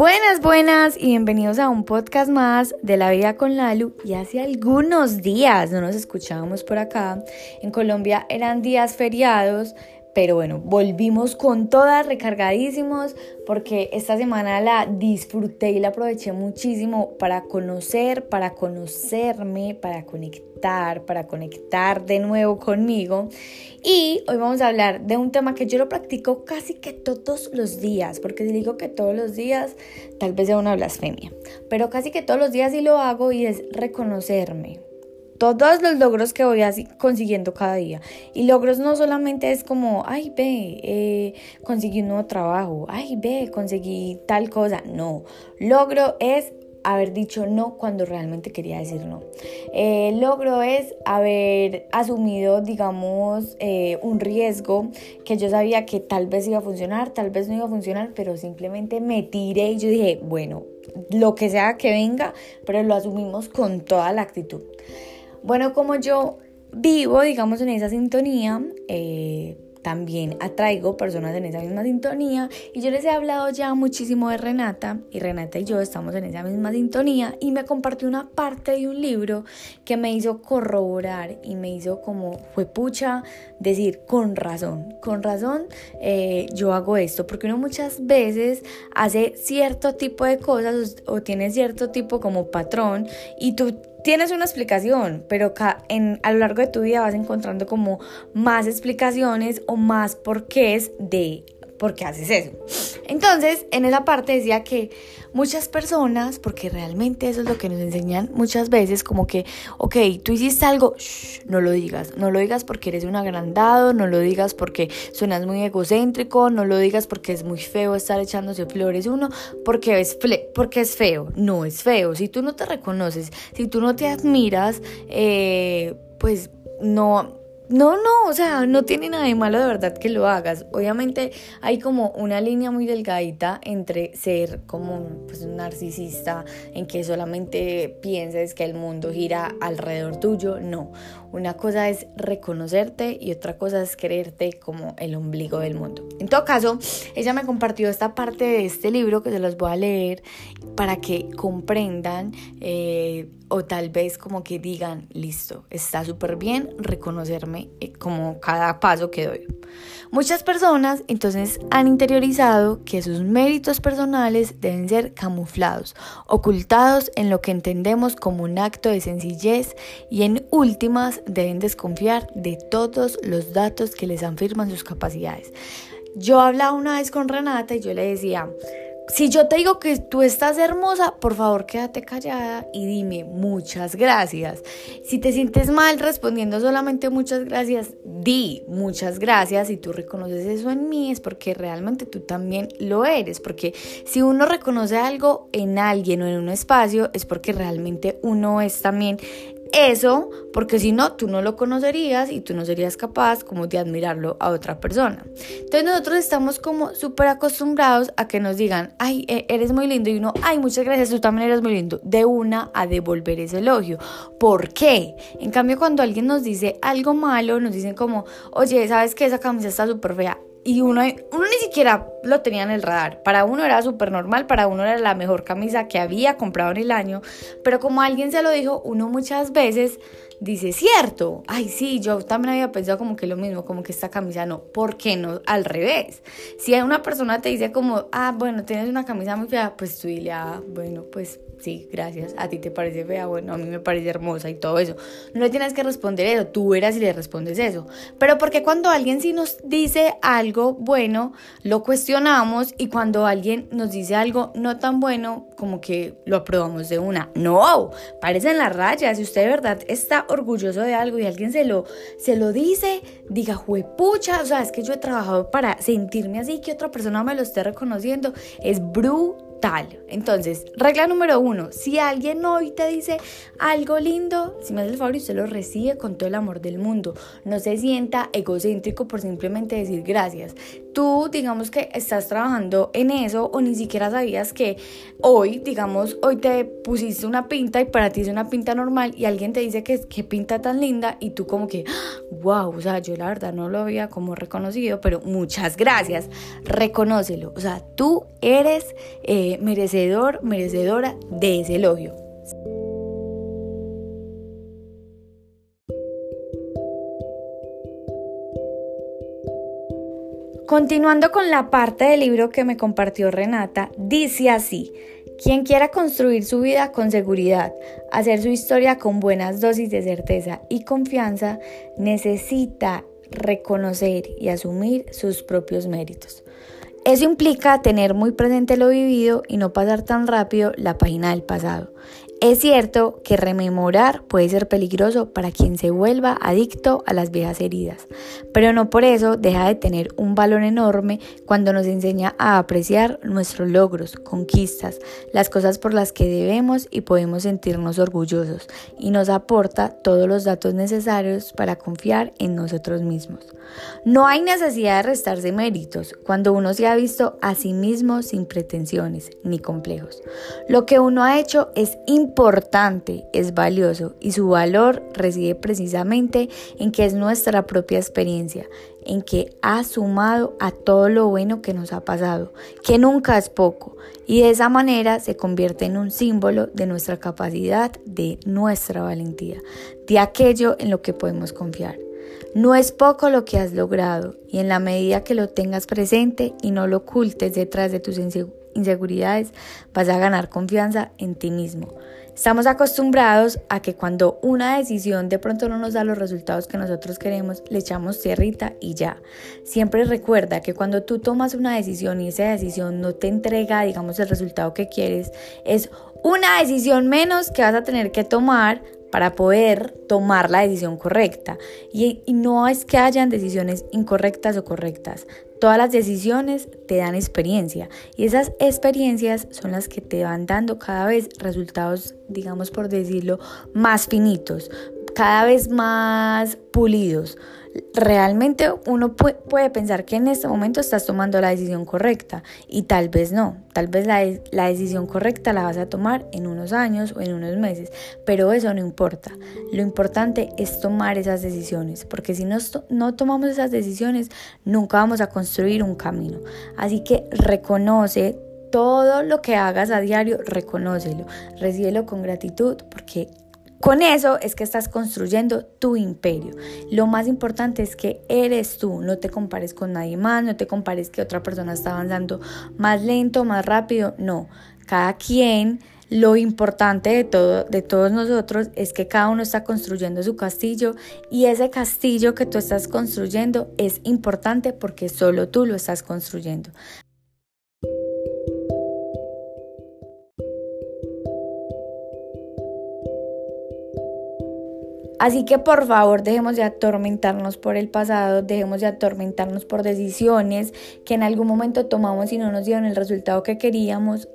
Buenas, buenas y bienvenidos a un podcast más de la vida con Lalu. Y hace algunos días no nos escuchábamos por acá. En Colombia eran días feriados, pero bueno, volvimos con todas recargadísimos porque esta semana la disfruté y la aproveché muchísimo para conocer, para conocerme, para conectar, para conectar de nuevo conmigo. Y hoy vamos a hablar de un tema que yo lo practico casi que todos los días, porque si digo que todos los días, tal vez sea una blasfemia, pero casi que todos los días sí lo hago y es reconocerme todos los logros que voy consiguiendo cada día. Y logros no solamente es como, ay, ve, eh, conseguí un nuevo trabajo, ay, ve, conseguí tal cosa. No, logro es haber dicho no cuando realmente quería decir no. Eh, logro es haber asumido, digamos, eh, un riesgo que yo sabía que tal vez iba a funcionar, tal vez no iba a funcionar, pero simplemente me tiré y yo dije, bueno, lo que sea que venga, pero lo asumimos con toda la actitud. Bueno, como yo vivo, digamos, en esa sintonía, eh, también atraigo personas en esa misma sintonía. Y yo les he hablado ya muchísimo de Renata y Renata y yo estamos en esa misma sintonía y me compartió una parte de un libro que me hizo corroborar y me hizo como fue pucha decir con razón, con razón eh, yo hago esto porque uno muchas veces hace cierto tipo de cosas o tiene cierto tipo como patrón y tú tienes una explicación, pero en, a lo largo de tu vida vas encontrando como más explicaciones o más porqués de por qué haces eso. Entonces, en esa parte decía que muchas personas, porque realmente eso es lo que nos enseñan muchas veces, como que, ok, tú hiciste algo, no lo digas, no lo digas porque eres un agrandado, no lo digas porque suenas muy egocéntrico, no lo digas porque es muy feo estar echándose flores uno, porque es, porque es feo, no es feo, si tú no te reconoces, si tú no te admiras, eh, pues no no, no, o sea, no tiene nada de malo de verdad que lo hagas. Obviamente hay como una línea muy delgadita entre ser como pues, un narcisista en que solamente pienses que el mundo gira alrededor tuyo. No, una cosa es reconocerte y otra cosa es creerte como el ombligo del mundo. En todo caso, ella me compartió esta parte de este libro que se los voy a leer para que comprendan eh, o tal vez como que digan, listo, está súper bien reconocerme eh, como cada paso que doy. Muchas personas entonces han interiorizado que sus méritos personales deben ser camuflados, ocultados en lo que entendemos como un acto de sencillez y en últimas deben desconfiar de todos los datos que les afirman sus capacidades. Yo hablaba una vez con Renata y yo le decía, si yo te digo que tú estás hermosa, por favor quédate callada y dime muchas gracias. Si te sientes mal respondiendo solamente muchas gracias, di muchas gracias. Si tú reconoces eso en mí es porque realmente tú también lo eres. Porque si uno reconoce algo en alguien o en un espacio es porque realmente uno es también eso, porque si no, tú no lo conocerías y tú no serías capaz como de admirarlo a otra persona. Entonces nosotros estamos como súper acostumbrados a que nos digan, ay, e, eres muy lindo y uno, ay, muchas gracias, tú también eres muy lindo, de una a devolver ese elogio. ¿Por qué? En cambio, cuando alguien nos dice algo malo, nos dicen como, oye, ¿sabes que esa camisa está súper fea? Y uno, uno ni siquiera lo tenía en el radar. Para uno era súper normal, para uno era la mejor camisa que había comprado en el año, pero como alguien se lo dijo, uno muchas veces dice, cierto, ay sí, yo también había pensado como que lo mismo, como que esta camisa no, ¿por qué no? Al revés. Si una persona te dice como, ah, bueno, tienes una camisa muy fea, pues tú dile, ah, bueno, pues sí, gracias, a ti te parece fea, bueno, a mí me parece hermosa y todo eso. No le tienes que responder eso, tú eras y le respondes eso. Pero porque cuando alguien sí nos dice algo bueno, lo cuestionamos y cuando alguien nos dice algo no tan bueno, como que lo aprobamos de una. No, parecen las rayas, si usted de verdad está orgulloso de algo y alguien se lo, se lo dice, diga, juepucha, o sea, es que yo he trabajado para sentirme así, que otra persona me lo esté reconociendo, es brutal tal. Entonces, regla número uno, si alguien hoy te dice algo lindo, si me hace el favor y usted lo recibe con todo el amor del mundo. No se sienta egocéntrico por simplemente decir gracias. Tú, digamos que estás trabajando en eso o ni siquiera sabías que hoy, digamos, hoy te pusiste una pinta y para ti es una pinta normal y alguien te dice que qué pinta tan linda y tú como que, wow, o sea, yo la verdad no lo había como reconocido, pero muchas gracias, reconócelo. O sea, tú eres... Eh, merecedor, merecedora de ese elogio. Continuando con la parte del libro que me compartió Renata, dice así, quien quiera construir su vida con seguridad, hacer su historia con buenas dosis de certeza y confianza, necesita reconocer y asumir sus propios méritos. Eso implica tener muy presente lo vivido y no pasar tan rápido la página del pasado. Es cierto que rememorar puede ser peligroso para quien se vuelva adicto a las viejas heridas, pero no por eso deja de tener un valor enorme cuando nos enseña a apreciar nuestros logros, conquistas, las cosas por las que debemos y podemos sentirnos orgullosos y nos aporta todos los datos necesarios para confiar en nosotros mismos. No hay necesidad de restarse méritos cuando uno se ha visto a sí mismo sin pretensiones ni complejos. Lo que uno ha hecho es importante es valioso y su valor reside precisamente en que es nuestra propia experiencia, en que ha sumado a todo lo bueno que nos ha pasado, que nunca es poco, y de esa manera se convierte en un símbolo de nuestra capacidad, de nuestra valentía, de aquello en lo que podemos confiar. No es poco lo que has logrado y en la medida que lo tengas presente y no lo ocultes detrás de tus inseguridades, vas a ganar confianza en ti mismo. Estamos acostumbrados a que cuando una decisión de pronto no nos da los resultados que nosotros queremos, le echamos tierrita y ya. Siempre recuerda que cuando tú tomas una decisión y esa decisión no te entrega, digamos, el resultado que quieres, es una decisión menos que vas a tener que tomar para poder tomar la decisión correcta. Y, no es que hayan decisiones incorrectas o correctas. Todas las decisiones te dan experiencia y esas experiencias son las que te van dando cada vez resultados, digamos por decirlo, más finitos, cada vez más pulidos realmente uno puede, pensar que en este momento estás tomando la decisión correcta y tal vez no, tal vez la, la, decisión correcta la vas a tomar en unos años o en unos meses, pero eso no importa. Lo importante es tomar esas decisiones, porque si no, no tomamos esas decisiones, nunca vamos a construir un camino. Así que reconoce todo lo que hagas a diario, reconócelo, recíbelo con gratitud, porque con eso es que estás construyendo tu imperio. Lo más importante es que eres tú, no te compares con nadie más, no te compares que otra persona está avanzando más lento, más rápido, no. Cada quien, lo importante de todo de todos nosotros es que cada uno está construyendo su castillo y ese castillo que tú estás construyendo es importante porque solo tú lo estás construyendo. Así que por favor dejemos de atormentarnos por el pasado, dejemos de atormentarnos por decisiones que en algún momento tomamos y no nos dieron el resultado que queríamos.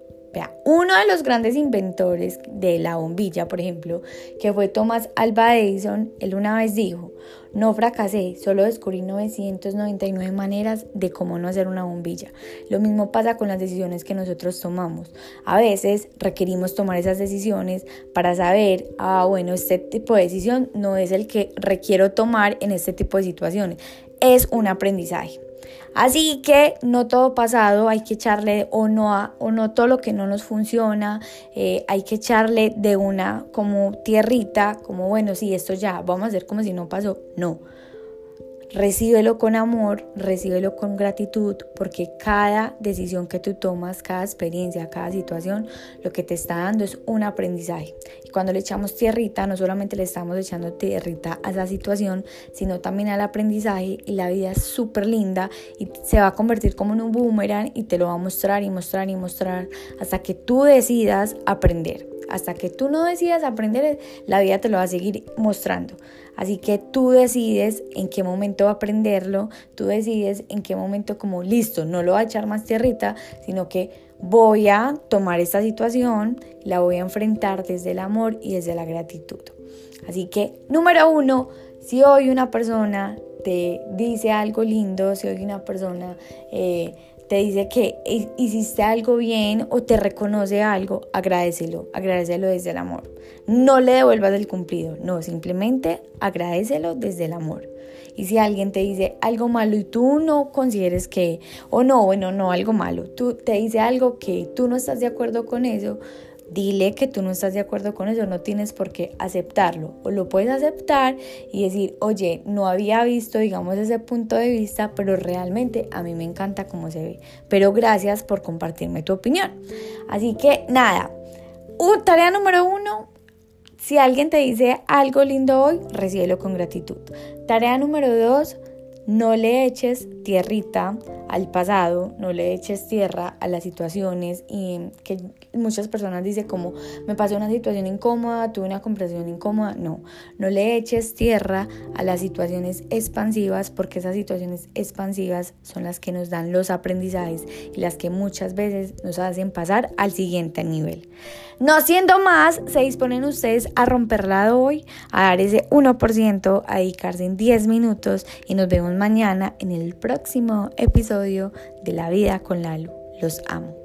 Uno de los grandes inventores de la bombilla, por ejemplo, que fue Thomas Alva Edison, él una vez dijo, no fracasé, solo descubrí 999 maneras de cómo no hacer una bombilla. Lo mismo pasa con las decisiones que nosotros tomamos. A veces requerimos tomar esas decisiones para saber, ah, bueno, este tipo de decisión no es el que requiero tomar en este tipo de situaciones. Es un aprendizaje. Así que no todo pasado hay que echarle o no, a, o no todo lo que no nos funciona, eh, hay que echarle de una como tierrita, como bueno, sí, esto ya, vamos a hacer como si no pasó. No, Recíbelo con amor, recíbelo con gratitud, porque cada decisión que tú tomas, cada experiencia, cada situación, lo que te está dando es un aprendizaje. Y cuando le echamos tierrita, no solamente le estamos echando tierrita a esa situación, sino también al aprendizaje y la vida es súper linda y se va a convertir como en un boomerang y te lo va a mostrar y mostrar y mostrar hasta que tú decidas aprender. Hasta que tú no decidas aprender, la vida te lo va a seguir mostrando. Así que tú decides en qué momento aprenderlo, tú decides en qué momento como listo, no lo va a echar más tierrita, sino que voy a tomar esta situación, la voy a enfrentar desde el amor y desde la gratitud. Así que, número uno, si hoy una persona te dice algo lindo, si hoy una persona eh, te dice que hiciste algo bien o te reconoce algo, agradecelo, agradecelo desde el amor. No le devuelvas el cumplido, no, simplemente agradecelo desde el amor. Y si alguien te dice algo malo y tú no consideres que, o no, bueno, no algo malo, tú te dice algo que tú no estás de acuerdo con eso, dile que tú no estás de acuerdo con eso, no tienes por qué aceptarlo. O lo puedes aceptar y decir, oye, no había visto, digamos, ese punto de vista, pero realmente a mí me encanta cómo se ve. Pero gracias por compartirme tu opinión. Así que nada, tarea número uno, si alguien te dice algo lindo hoy, recíbelo con gratitud. Tarea número dos, no le eches tierrita al pasado, no le eches tierra a las situaciones y que muchas personas dicen como me pasó una situación incómoda, tuve una conversación incómoda, no, no le eches tierra a las situaciones expansivas porque esas situaciones expansivas son las que nos dan los aprendizajes y las que muchas veces nos hacen pasar al siguiente nivel. No siendo más, se disponen ustedes a romperla hoy, a dar ese 1%, a dedicarse en 10 minutos y nos vemos mañana en el próximo episodio de La Vida con Lalu. Los amo.